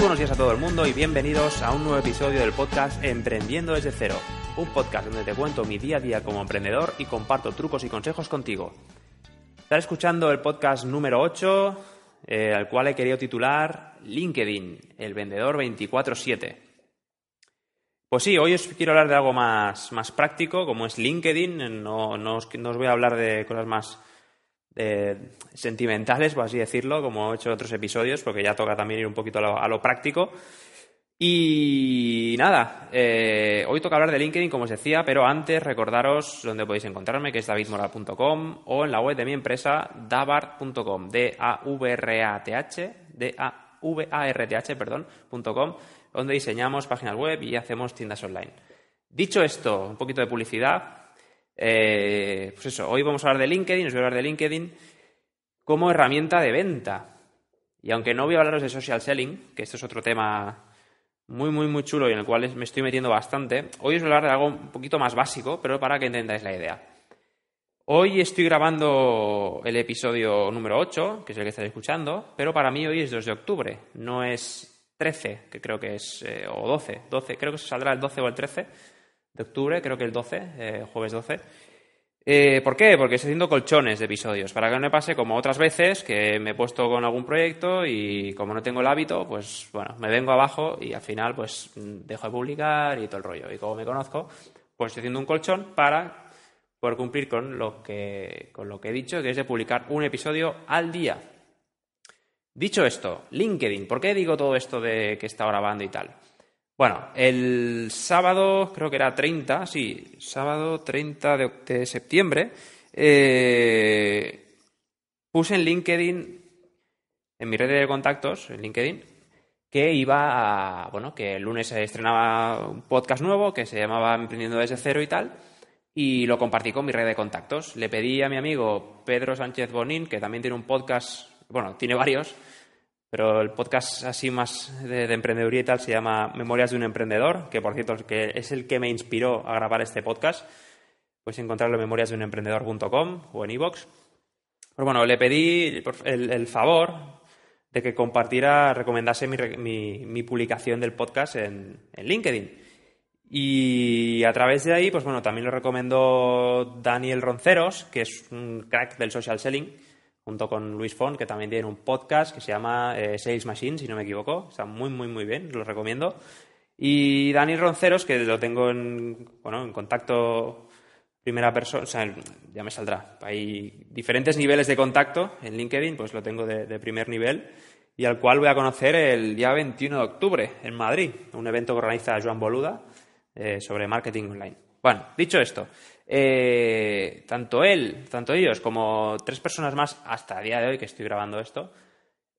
buenos días a todo el mundo y bienvenidos a un nuevo episodio del podcast Emprendiendo desde cero, un podcast donde te cuento mi día a día como emprendedor y comparto trucos y consejos contigo. Estás escuchando el podcast número 8, eh, al cual he querido titular LinkedIn, el vendedor 24/7. Pues sí, hoy os quiero hablar de algo más, más práctico, como es LinkedIn. No, no, os, no os voy a hablar de cosas más eh, sentimentales, por así decirlo, como he hecho en otros episodios, porque ya toca también ir un poquito a lo, práctico. Y nada, eh, hoy toca hablar de LinkedIn, como os decía, pero antes recordaros dónde podéis encontrarme, que es davidmoral.com o en la web de mi empresa, davart.com, D-A-V-R-A-T-H, D-A-V-A-R-T-H, perdón, .com, donde diseñamos páginas web y hacemos tiendas online. Dicho esto, un poquito de publicidad, eh, pues eso, hoy vamos a hablar de LinkedIn, os voy a hablar de LinkedIn como herramienta de venta. Y aunque no voy a hablaros de social selling, que esto es otro tema muy, muy, muy chulo y en el cual me estoy metiendo bastante, hoy os voy a hablar de algo un poquito más básico, pero para que entendáis la idea. Hoy estoy grabando el episodio número 8, que es el que estáis escuchando, pero para mí hoy es 2 de octubre, no es 13, que creo que es, eh, o 12, 12, creo que saldrá el 12 o el 13 de octubre, creo que el 12, eh, jueves 12. Eh, ¿Por qué? Porque estoy haciendo colchones de episodios, para que no me pase como otras veces que me he puesto con algún proyecto y como no tengo el hábito, pues bueno, me vengo abajo y al final pues dejo de publicar y todo el rollo. Y como me conozco, pues estoy haciendo un colchón para poder cumplir con lo que, con lo que he dicho, que es de publicar un episodio al día. Dicho esto, LinkedIn, ¿por qué digo todo esto de que está grabando y tal? Bueno, el sábado, creo que era 30, sí, sábado 30 de, septiembre, eh, puse en LinkedIn, en mi red de contactos, en LinkedIn, que iba a, bueno, que el lunes se estrenaba un podcast nuevo que se llamaba Emprendiendo desde cero y tal, y lo compartí con mi red de contactos. Le pedí a mi amigo Pedro Sánchez Bonín, que también tiene un podcast, bueno, tiene varios, pero el podcast así más de, emprendeduría y tal se llama Memorias de un emprendedor, que por cierto que es el que me inspiró a grabar este podcast. Puedes encontrarlo en memoriasdeunemprendedor.com o en iVoox. Pues bueno, le pedí el, favor de que compartiera, recomendase mi, publicación del podcast en, en, LinkedIn. Y a través de ahí, pues bueno, también lo recomendó Daniel Ronceros, que es un crack del social selling junto con Luis Font, que también tiene un podcast que se llama eh, Sales Machine, si no me equivoco. Está muy, muy, muy bien, lo recomiendo. Y Dani Ronceros, que lo tengo en, bueno, en contacto primera persona, o sea, ya me saldrá. Hay diferentes niveles de contacto en LinkedIn, pues lo tengo de, primer nivel y al cual voy a conocer el día 21 de octubre en Madrid, un evento que organiza Joan Boluda eh, sobre marketing online. Bueno, dicho esto, eh, tanto él, tanto ellos como tres personas más hasta el día de hoy que estoy grabando esto,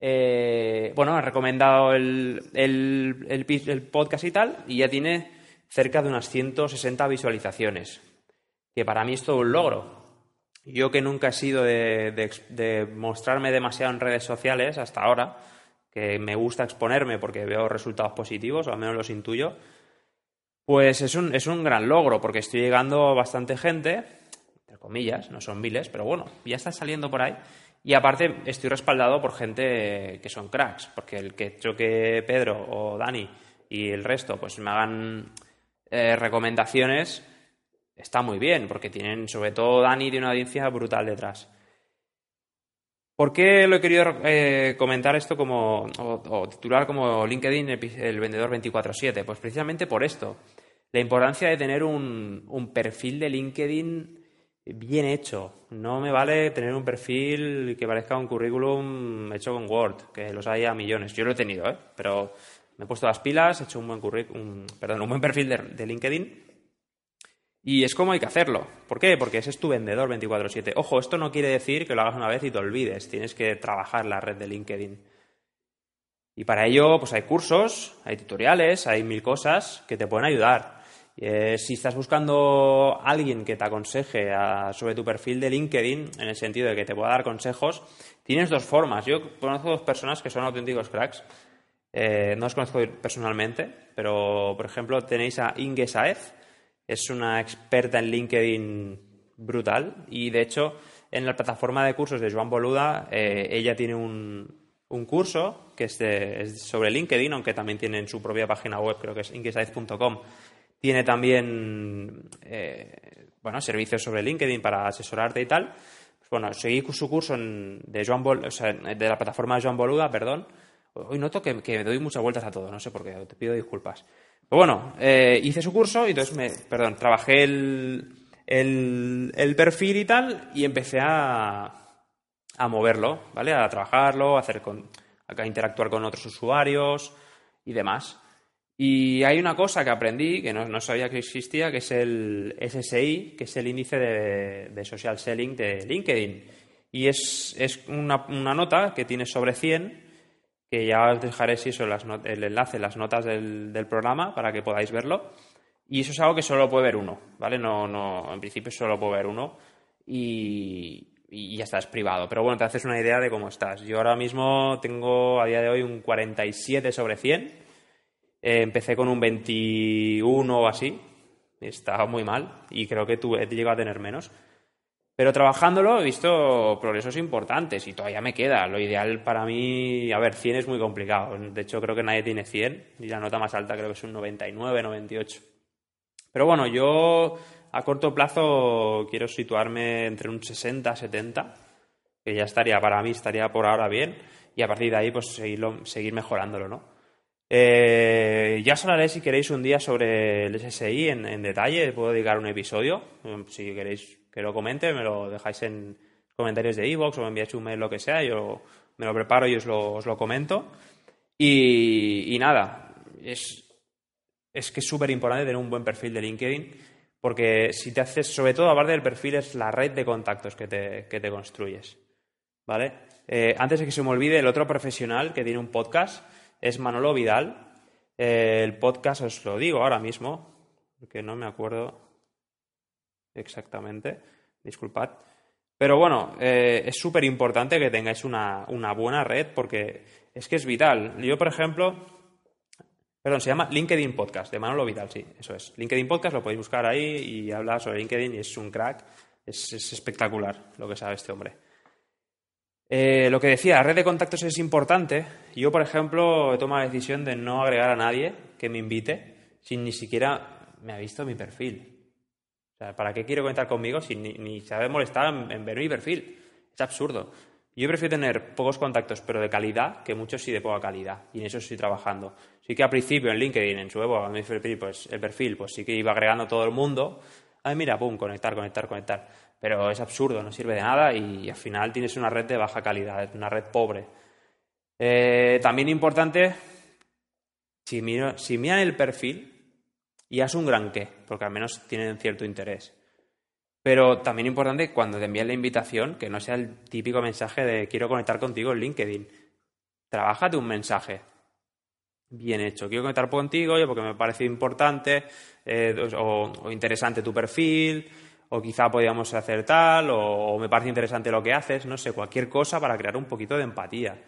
eh, bueno, han recomendado el, el, podcast y tal, y ya tiene cerca de unas 160 visualizaciones, que para mí es todo un logro. Yo que nunca he sido de, mostrarme demasiado en redes sociales hasta ahora, que me gusta exponerme porque veo resultados positivos, o al menos los intuyo, pues es un, es un gran logro, porque estoy llegando bastante gente, entre comillas, no son miles, pero bueno, ya está saliendo por ahí. Y aparte estoy respaldado por gente que son cracks, porque el que hecho que Pedro o Dani y el resto pues me hagan eh, recomendaciones está muy bien, porque tienen sobre todo Dani de una audiencia brutal detrás. ¿Por qué lo he querido eh, comentar esto como, o, titular como LinkedIn el vendedor 24/7? Pues precisamente por esto. La importancia de tener un, un, perfil de LinkedIn bien hecho. No me vale tener un perfil que parezca un currículum hecho con Word, que los hay a millones. Yo lo he tenido, ¿eh? pero me he puesto las pilas, he hecho un buen, currículum, perdón, un buen perfil de LinkedIn y es como hay que hacerlo. ¿Por qué? Porque ese es tu vendedor 24/7. Ojo, esto no quiere decir que lo hagas una vez y te olvides. Tienes que trabajar la red de LinkedIn. Y para ello, pues hay cursos, hay tutoriales, hay mil cosas que te pueden ayudar. Eh, si estás buscando a alguien que te aconseje sobre tu perfil de LinkedIn, en el sentido de que te pueda dar consejos, tienes dos formas. Yo conozco dos personas que son auténticos cracks. Eh, no los conozco personalmente, pero por ejemplo tenéis a Inge Saez, es una experta en LinkedIn brutal y de hecho en la plataforma de cursos de Joan Boluda eh, ella tiene un, un curso que es, es, sobre LinkedIn, aunque también tienen su propia página web, creo que es inquisize.com. Tiene también eh, bueno, servicios sobre LinkedIn para asesorarte y tal. Pues bueno, seguí su curso de, Joan de la plataforma Joan Boluda, perdón. Hoy noto que, que, doy muchas vueltas a todo, no sé por qué, te pido disculpas. Pero bueno, eh, hice su curso y entonces me, perdón, trabajé el, el, perfil y tal y empecé a, a moverlo, ¿vale? A trabajarlo, a, hacer con, a interactuar con otros usuarios y demás. Y hay una cosa que aprendí, que no, sabía que existía, que es el SSI, que es el índice de, social selling de LinkedIn. Y es, una, nota que tiene sobre 100, que ya os dejaré si eso, el enlace, las notas del, programa para que podáis verlo. Y eso es algo que solo puede ver uno, ¿vale? No, no, en principio solo puede ver uno. Y, y ya está, es privado. Pero bueno, te haces una idea de cómo estás. Yo ahora mismo tengo a día de hoy un 47 sobre 100 eh, empecé con un 21 o así, estaba muy mal y creo que tú, he llegado a tener menos. Pero trabajándolo he visto progresos importantes y todavía me queda. Lo ideal para mí, a ver, 100 es muy complicado. De hecho, creo que nadie tiene 100 y la nota más alta creo que es un 99, 98. Pero bueno, yo a corto plazo quiero situarme entre un 60, 70, que ya estaría, para mí estaría por ahora bien, y a partir de ahí pues seguirlo, seguir mejorándolo, ¿no? Eh, ya os hablaré si queréis un día sobre el SSI en, detalle, puedo dedicar un episodio. Mm, si queréis que lo comente, me lo dejáis en comentarios de iVoox o me enviáis un mail, lo que sea, yo me lo preparo y os lo, comento. Y, nada, es, es que es súper importante tener un buen perfil de LinkedIn, porque si te haces, sobre todo hablar del perfil, es la red de contactos que te, que te construyes. ¿Vale? Eh, antes de que se me olvide, el otro profesional que tiene un podcast es Manolo Vidal. Eh, el podcast os lo digo ahora mismo, porque no me acuerdo exactamente, disculpad. Pero bueno, eh, es súper importante que tengáis una, buena red porque es que es vital. Yo, por ejemplo, perdón, se llama LinkedIn Podcast, de Manolo Vidal, sí, eso es. LinkedIn Podcast lo podéis buscar ahí y habla sobre LinkedIn y es un crack. es espectacular lo que sabe este hombre. Eh, lo que decía, la red de contactos es importante. Yo, por ejemplo, he tomado la decisión de no agregar a nadie que me invite sin ni siquiera me ha visto mi perfil. Sea, ¿para qué quiero conectar conmigo si ni, ni ha molestar en, ver mi perfil? Es absurdo. Yo prefiero tener pocos contactos, pero de calidad, que muchos sí de poca calidad. Y en eso estoy trabajando. Sí que al principio en LinkedIn, en su web, mi perfil, pues el perfil, pues sí que iba agregando todo el mundo. Ay, mira, pum, conectar, conectar, conectar pero es absurdo, no sirve de nada y al final tienes una red de baja calidad, una red pobre. Eh, también importante, si, si miran el perfil, ya es un gran qué, porque al menos tienen cierto interés. Pero también importante cuando te envían la invitación, que no sea el típico mensaje de quiero conectar contigo en LinkedIn. Trabájate un mensaje bien hecho. Quiero conectar contigo porque me parece importante eh, o interesante tu perfil o quizá podíamos hacer tal, o, me parece interesante lo que haces, no sé, cualquier cosa para crear un poquito de empatía.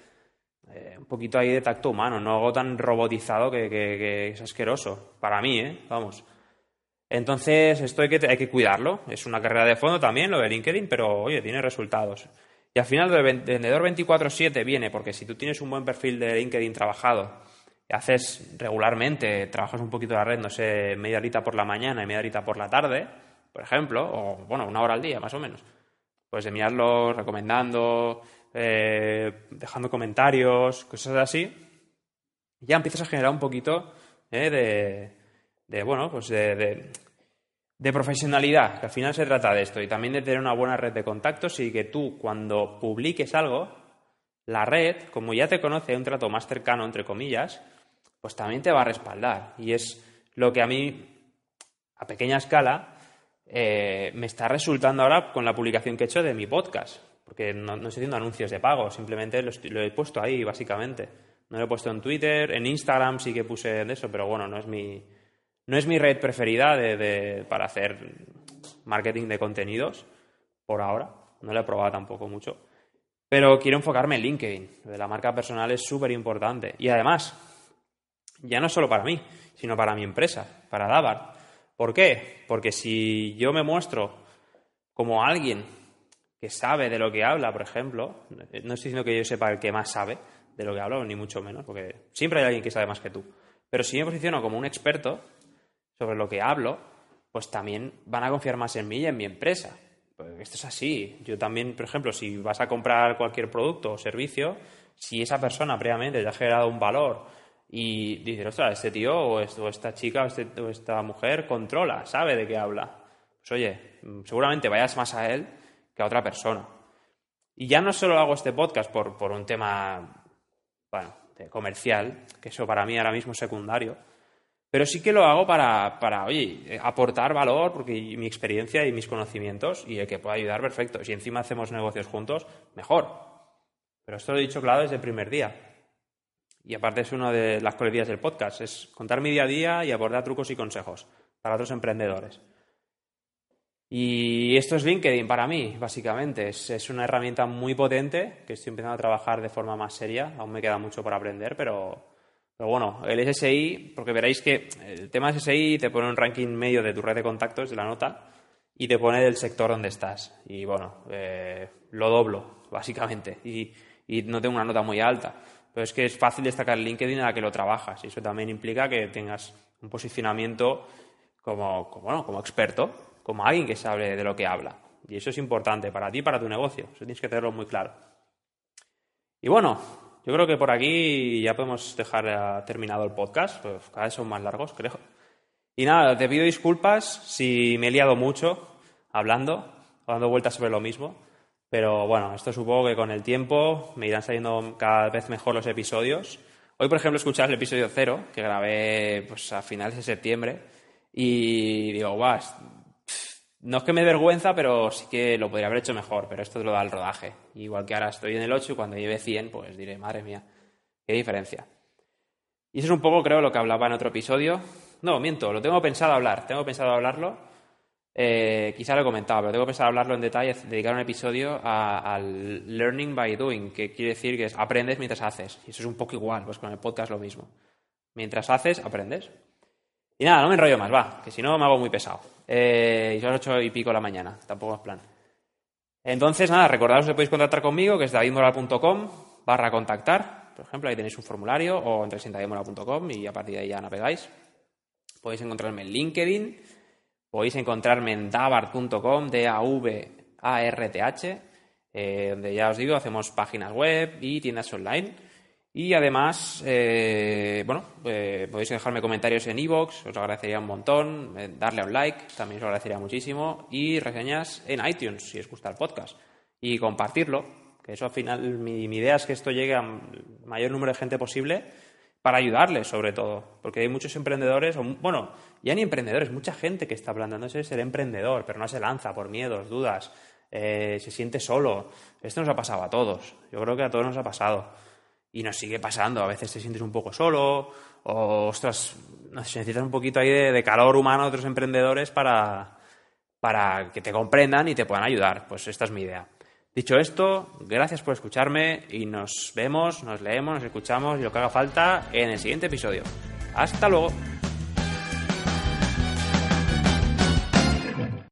Eh, un poquito ahí de tacto humano, no algo tan robotizado que, es asqueroso. Para mí, ¿eh? Vamos. Entonces, esto hay que, hay que cuidarlo. Es una carrera de fondo también, lo de LinkedIn, pero oye, tiene resultados. Y al final, el vendedor 24-7 viene porque si tú tienes un buen perfil de LinkedIn trabajado, haces regularmente, trabajas un poquito la red, no sé, media horita por la mañana y media horita por la tarde, por ejemplo, o bueno, una hora al día más o menos. Pues de mirarlos, recomendando, eh, dejando comentarios, cosas así. ya empiezas a generar un poquito eh, de, de, bueno, pues de, de, profesionalidad, que al final se trata de esto, y también de tener una buena red de contactos y que tú cuando publiques algo, la red, como ya te conoce un trato más cercano, entre comillas, pues también te va a respaldar. Y es lo que a mí, a pequeña escala, eh, me está resultando ahora con la publicación que he hecho de mi podcast, porque no, estoy haciendo anuncios de pago, simplemente lo, he puesto ahí, básicamente. No lo he puesto en Twitter, en Instagram sí que puse de eso, pero bueno, no es mi, no es mi red preferida de, para hacer marketing de contenidos, por ahora. No lo he probado tampoco mucho. Pero quiero enfocarme en LinkedIn. De la marca personal es súper importante. Y además, ya no solo para mí, sino para mi empresa, para Davart. ¿Por qué? Porque si yo me muestro como alguien que sabe de lo que habla, por ejemplo, no estoy diciendo que yo sepa el que más sabe de lo que hablo, ni mucho menos, porque siempre hay alguien que sabe más que tú. Pero si me posiciono como un experto sobre lo que hablo, pues también van a confiar más en mí y en mi empresa. Pues esto es así. Yo también, por ejemplo, si vas a comprar cualquier producto o servicio, si esa persona previamente te ha generado un valor y dices, ostras, este tío o, esta chica este, o, esta mujer controla, sabe de qué habla. Pues oye, seguramente vayas más a él que a otra persona. Y ya no solo hago este podcast por, por un tema, bueno, comercial, que eso para mí ahora mismo es secundario, pero sí que lo hago para, para, oye, aportar valor, porque mi experiencia y mis conocimientos, y el que pueda ayudar, perfecto. Si encima hacemos negocios juntos, mejor. Pero esto lo he dicho claro desde el primer día. Y aparte es una de las coletilla del podcast, es contar mi día a día y abordar trucos y consejos para otros emprendedores. Y esto es LinkedIn para mí, básicamente. Es, una herramienta muy potente que estoy empezando a trabajar de forma más seria. Aún me queda mucho por aprender, pero, pero bueno, el SSI, porque veréis que el tema SSI te pone un ranking medio de tu red de contactos de la nota y te pone del sector donde estás. Y bueno, eh, lo doblo, básicamente. Y, y no tengo una nota muy alta. Pero es que es fácil destacar LinkedIn a la que lo trabajas. Y eso también implica que tengas un posicionamiento como, como, como experto como alguien que sabe de lo que habla. Y eso es importante para ti y para tu negocio. Eso tienes que tenerlo muy claro. Y bueno, yo creo que por aquí ya podemos dejar terminado el podcast. Pues cada vez son más largos, creo. Y nada, te pido disculpas si me he liado mucho hablando, dando vueltas sobre lo mismo. Pero bueno, esto supongo que con el tiempo me irán saliendo cada vez mejor los episodios. Hoy, por ejemplo, escuchas el episodio cero, que grabé pues, a finales de septiembre. Y digo, guau, no es que me vergüenza, pero sí que lo podría haber hecho mejor, pero esto lo da el rodaje. Igual que ahora estoy en el 8 y cuando lleve 100, pues diré, madre mía, qué diferencia. Y eso es un poco, creo, lo que hablaba en otro episodio. No, miento, lo tengo pensado hablar, tengo pensado hablarlo. Eh, quizá lo he comentado, pero tengo pensado hablarlo en detalle, dedicar un episodio al learning by doing, que quiere decir que es aprendes mientras haces. Y eso es un poco igual, pues con el podcast lo mismo. Mientras haces, aprendes. Y nada, no me enrollo más, va, que si no me hago muy pesado. Eh, y son las ocho y pico de la mañana, tampoco es plan. Entonces, nada, recordaros que podéis contactar conmigo, que es davidmoral.com barra contactar. Por ejemplo, ahí tenéis un formulario o entréis en davidmoral.com y a partir de ahí ya navegáis. Podéis encontrarme en LinkedIn, podéis encontrarme en davart.com, D-A-V-A-R-T-H, eh, donde ya os digo, hacemos páginas web y tiendas online. Y además, eh, bueno, eh, podéis dejarme comentarios en iVoox, os agradecería un montón, eh, darle a un like, también os agradecería muchísimo, y reseñas en iTunes, si os gusta el podcast, y compartirlo, que eso al final, mi, idea es que esto llegue al mayor número de gente posible para ayudarles, sobre todo, porque hay muchos emprendedores, o, bueno, ya ni emprendedores, mucha gente que está planteándose ser emprendedor, pero no se lanza por miedos, dudas, se siente solo. Esto nos ha pasado a todos, yo creo que a todos nos ha pasado. Y nos sigue pasando. A veces te sientes un poco solo o, ostras, necesitas un poquito ahí de, calor humano de otros emprendedores para, para que te comprendan y te puedan ayudar. Pues esta es mi idea. Dicho esto, gracias por escucharme y nos vemos, nos leemos, nos escuchamos y lo que haga falta en el siguiente episodio. Hasta luego.